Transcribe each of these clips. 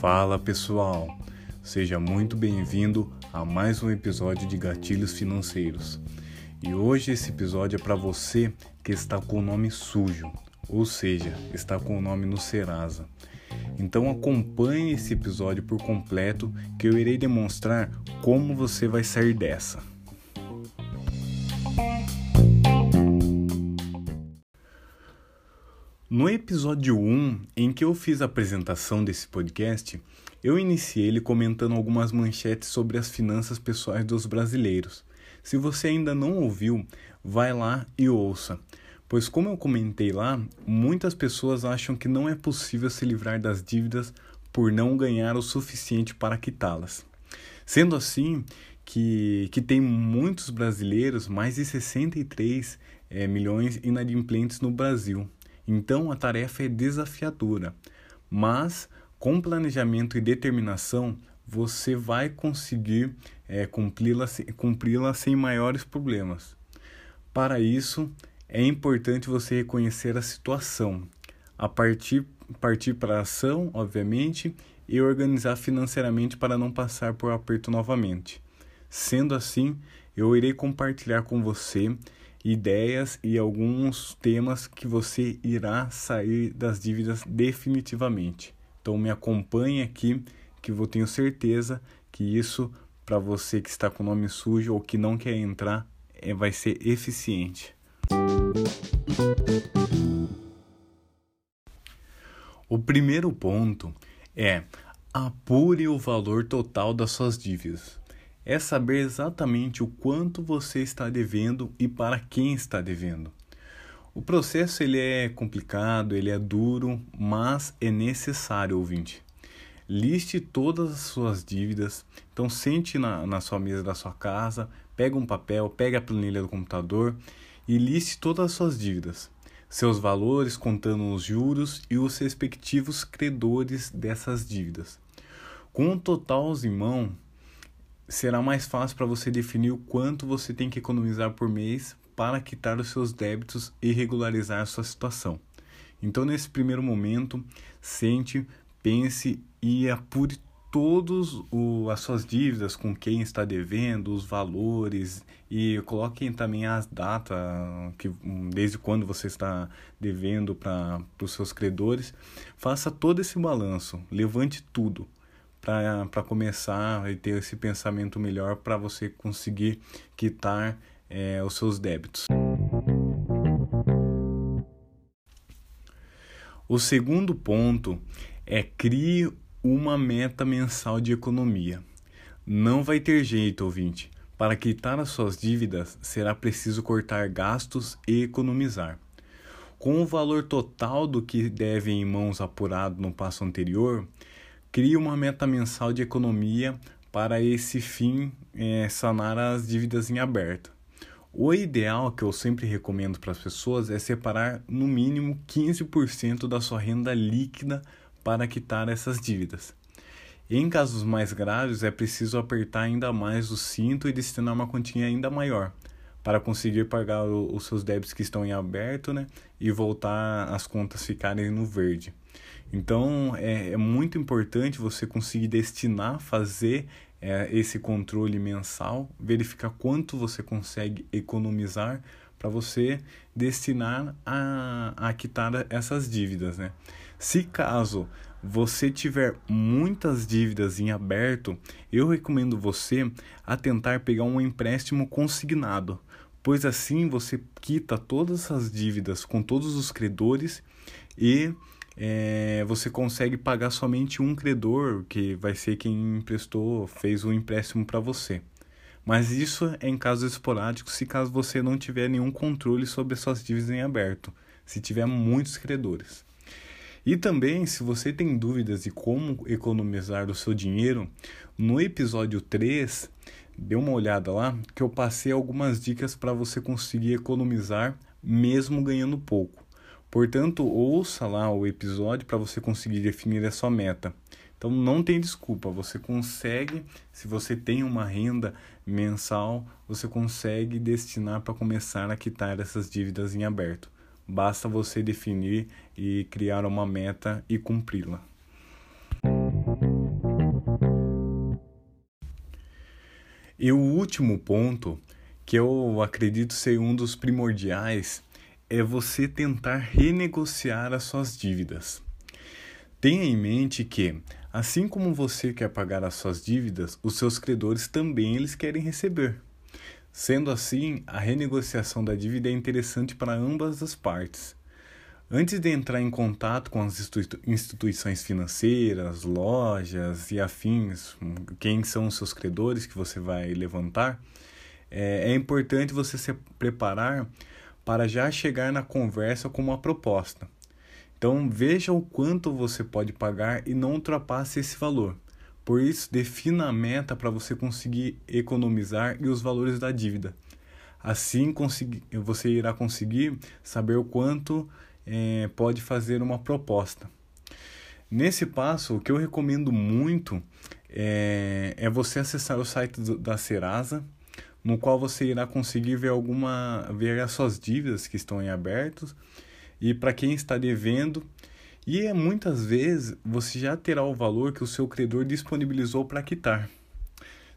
Fala pessoal, seja muito bem-vindo a mais um episódio de Gatilhos Financeiros. E hoje esse episódio é para você que está com o nome sujo, ou seja, está com o nome no Serasa. Então acompanhe esse episódio por completo que eu irei demonstrar como você vai sair dessa. No episódio 1, em que eu fiz a apresentação desse podcast, eu iniciei ele comentando algumas manchetes sobre as finanças pessoais dos brasileiros. Se você ainda não ouviu, vai lá e ouça. Pois, como eu comentei lá, muitas pessoas acham que não é possível se livrar das dívidas por não ganhar o suficiente para quitá-las. Sendo assim, que, que tem muitos brasileiros, mais de 63 é, eh, milhões inadimplentes no Brasil. Então a tarefa é desafiadora, mas com planejamento e determinação você vai conseguir é, cumpri-la cumpri sem maiores problemas. Para isso, é importante você reconhecer a situação, a partir, partir para a ação, obviamente, e organizar financeiramente para não passar por aperto novamente. Sendo assim, eu irei compartilhar com você ideias e alguns temas que você irá sair das dívidas definitivamente. Então me acompanhe aqui que eu tenho certeza que isso para você que está com o nome sujo ou que não quer entrar é, vai ser eficiente. O primeiro ponto é apure o valor total das suas dívidas é saber exatamente o quanto você está devendo e para quem está devendo. O processo ele é complicado, ele é duro, mas é necessário, ouvinte. Liste todas as suas dívidas. Então sente na, na sua mesa da sua casa, pega um papel, pega a planilha do computador e liste todas as suas dívidas. Seus valores contando os juros e os respectivos credores dessas dívidas. Com o total em mão, será mais fácil para você definir o quanto você tem que economizar por mês para quitar os seus débitos e regularizar a sua situação. Então, nesse primeiro momento, sente, pense e apure todas as suas dívidas com quem está devendo, os valores e coloquem também as datas que desde quando você está devendo para os seus credores. Faça todo esse balanço, levante tudo para começar e ter esse pensamento melhor para você conseguir quitar é, os seus débitos. O segundo ponto é crie uma meta mensal de economia. Não vai ter jeito, ouvinte. Para quitar as suas dívidas, será preciso cortar gastos e economizar. Com o valor total do que deve em mãos apurado no passo anterior, Crie uma meta mensal de economia para esse fim é, sanar as dívidas em aberto. O ideal que eu sempre recomendo para as pessoas é separar no mínimo 15% da sua renda líquida para quitar essas dívidas. Em casos mais graves, é preciso apertar ainda mais o cinto e destinar uma quantia ainda maior para conseguir pagar os seus débitos que estão em aberto né, e voltar as contas ficarem no verde. Então é, é muito importante você conseguir destinar, fazer é, esse controle mensal, verificar quanto você consegue economizar para você destinar a, a quitar essas dívidas, né? Se caso você tiver muitas dívidas em aberto, eu recomendo você a tentar pegar um empréstimo consignado, pois assim você quita todas essas dívidas com todos os credores e é, você consegue pagar somente um credor, que vai ser quem emprestou, fez o um empréstimo para você. Mas isso é em casos esporádicos, se caso você não tiver nenhum controle sobre suas dívidas em aberto, se tiver muitos credores. E também, se você tem dúvidas de como economizar o seu dinheiro, no episódio 3, dê uma olhada lá, que eu passei algumas dicas para você conseguir economizar mesmo ganhando pouco. Portanto, ouça lá o episódio para você conseguir definir a sua meta. Então não tem desculpa, você consegue, se você tem uma renda mensal, você consegue destinar para começar a quitar essas dívidas em aberto. basta você definir e criar uma meta e cumpri-la. E o último ponto, que eu acredito ser um dos primordiais, é você tentar renegociar as suas dívidas. Tenha em mente que, assim como você quer pagar as suas dívidas, os seus credores também eles querem receber. Sendo assim, a renegociação da dívida é interessante para ambas as partes. Antes de entrar em contato com as instituições financeiras, lojas e afins, quem são os seus credores que você vai levantar, é, é importante você se preparar para já chegar na conversa com uma proposta. Então veja o quanto você pode pagar e não ultrapasse esse valor. Por isso, defina a meta para você conseguir economizar e os valores da dívida. Assim você irá conseguir saber o quanto é, pode fazer uma proposta. Nesse passo, o que eu recomendo muito é, é você acessar o site da Serasa, no qual você irá conseguir ver alguma ver as suas dívidas que estão em abertos e para quem está devendo e muitas vezes você já terá o valor que o seu credor disponibilizou para quitar.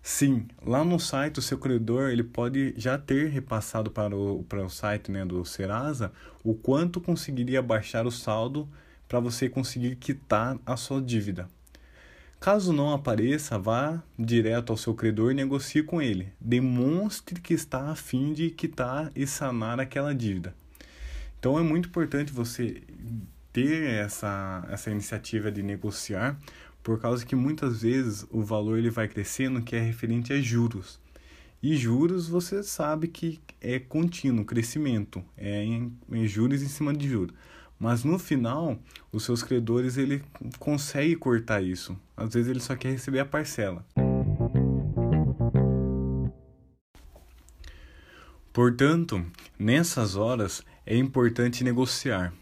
Sim, lá no site o seu credor ele pode já ter repassado para o, para o site né, do Serasa o quanto conseguiria baixar o saldo para você conseguir quitar a sua dívida. Caso não apareça, vá direto ao seu credor e negocie com ele. Demonstre que está a fim de quitar e sanar aquela dívida. Então é muito importante você ter essa, essa iniciativa de negociar, por causa que muitas vezes o valor ele vai crescendo que é referente a juros. E juros você sabe que é contínuo, crescimento, é em, em juros em cima de juros. Mas no final, os seus credores ele consegue cortar isso. Às vezes ele só quer receber a parcela. Portanto, nessas horas é importante negociar.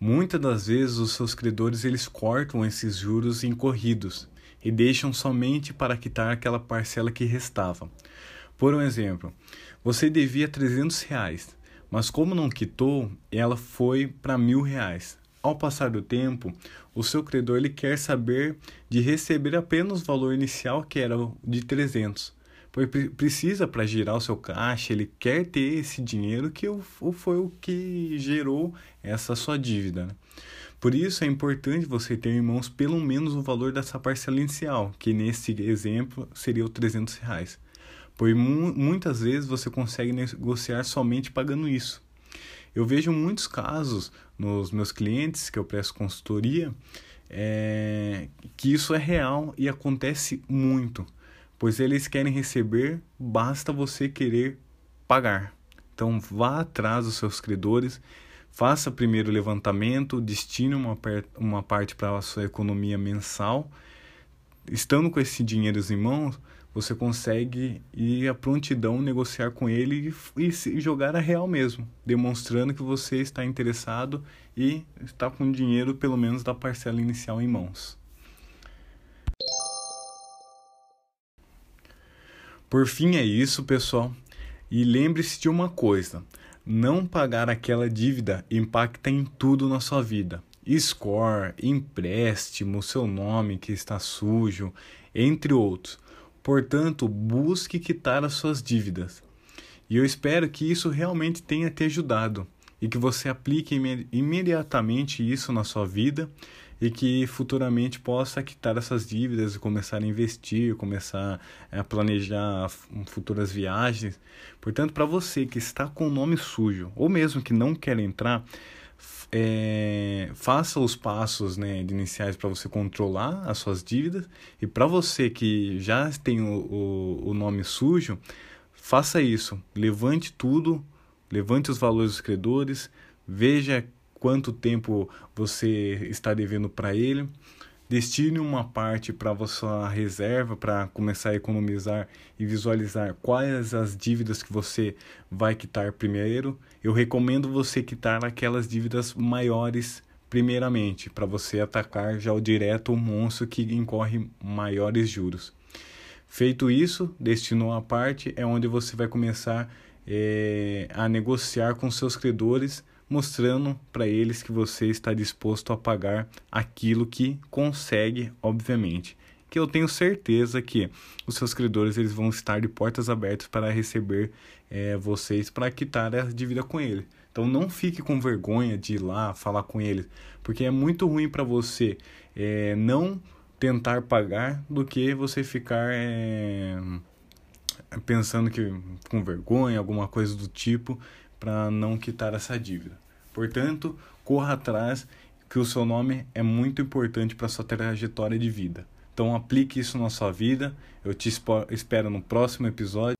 Muitas das vezes os seus credores eles cortam esses juros incorridos e deixam somente para quitar aquela parcela que restava. Por um exemplo, você devia 300 reais, mas como não quitou, ela foi para mil reais. Ao passar do tempo, o seu credor ele quer saber de receber apenas o valor inicial que era de 300 precisa para girar o seu caixa, ele quer ter esse dinheiro que foi o que gerou essa sua dívida. Né? Por isso é importante você ter em mãos pelo menos o valor dessa parcela inicial, que nesse exemplo seria o 300 reais. Pois mu muitas vezes você consegue negociar somente pagando isso. Eu vejo muitos casos nos meus clientes que eu presto consultoria é, que isso é real e acontece muito pois eles querem receber, basta você querer pagar. Então vá atrás dos seus credores, faça primeiro o levantamento, destine uma, uma parte para a sua economia mensal. Estando com esse dinheiro em mãos, você consegue ir à prontidão negociar com ele e, e jogar a real mesmo, demonstrando que você está interessado e está com dinheiro pelo menos da parcela inicial em mãos. Por fim é isso, pessoal. E lembre-se de uma coisa: não pagar aquela dívida impacta em tudo na sua vida. Score, empréstimo, seu nome que está sujo, entre outros. Portanto, busque quitar as suas dívidas. E eu espero que isso realmente tenha te ajudado e que você aplique imediatamente isso na sua vida e que futuramente possa quitar essas dívidas e começar a investir, começar a planejar futuras viagens. Portanto, para você que está com o nome sujo ou mesmo que não quer entrar, é, faça os passos né, iniciais para você controlar as suas dívidas e para você que já tem o, o, o nome sujo, faça isso. Levante tudo, levante os valores dos credores, veja quanto tempo você está devendo para ele. Destine uma parte para sua reserva para começar a economizar e visualizar quais as dívidas que você vai quitar primeiro. Eu recomendo você quitar aquelas dívidas maiores primeiramente, para você atacar já o direto o monstro que incorre maiores juros. Feito isso, destinou a parte é onde você vai começar é, a negociar com seus credores mostrando para eles que você está disposto a pagar aquilo que consegue, obviamente. Que eu tenho certeza que os seus credores eles vão estar de portas abertas para receber é, vocês para quitar a dívida com ele. Então não fique com vergonha de ir lá falar com eles, porque é muito ruim para você é, não tentar pagar do que você ficar é, pensando que com vergonha, alguma coisa do tipo, para não quitar essa dívida. Portanto, corra atrás, que o seu nome é muito importante para sua trajetória de vida. Então aplique isso na sua vida. Eu te espero no próximo episódio.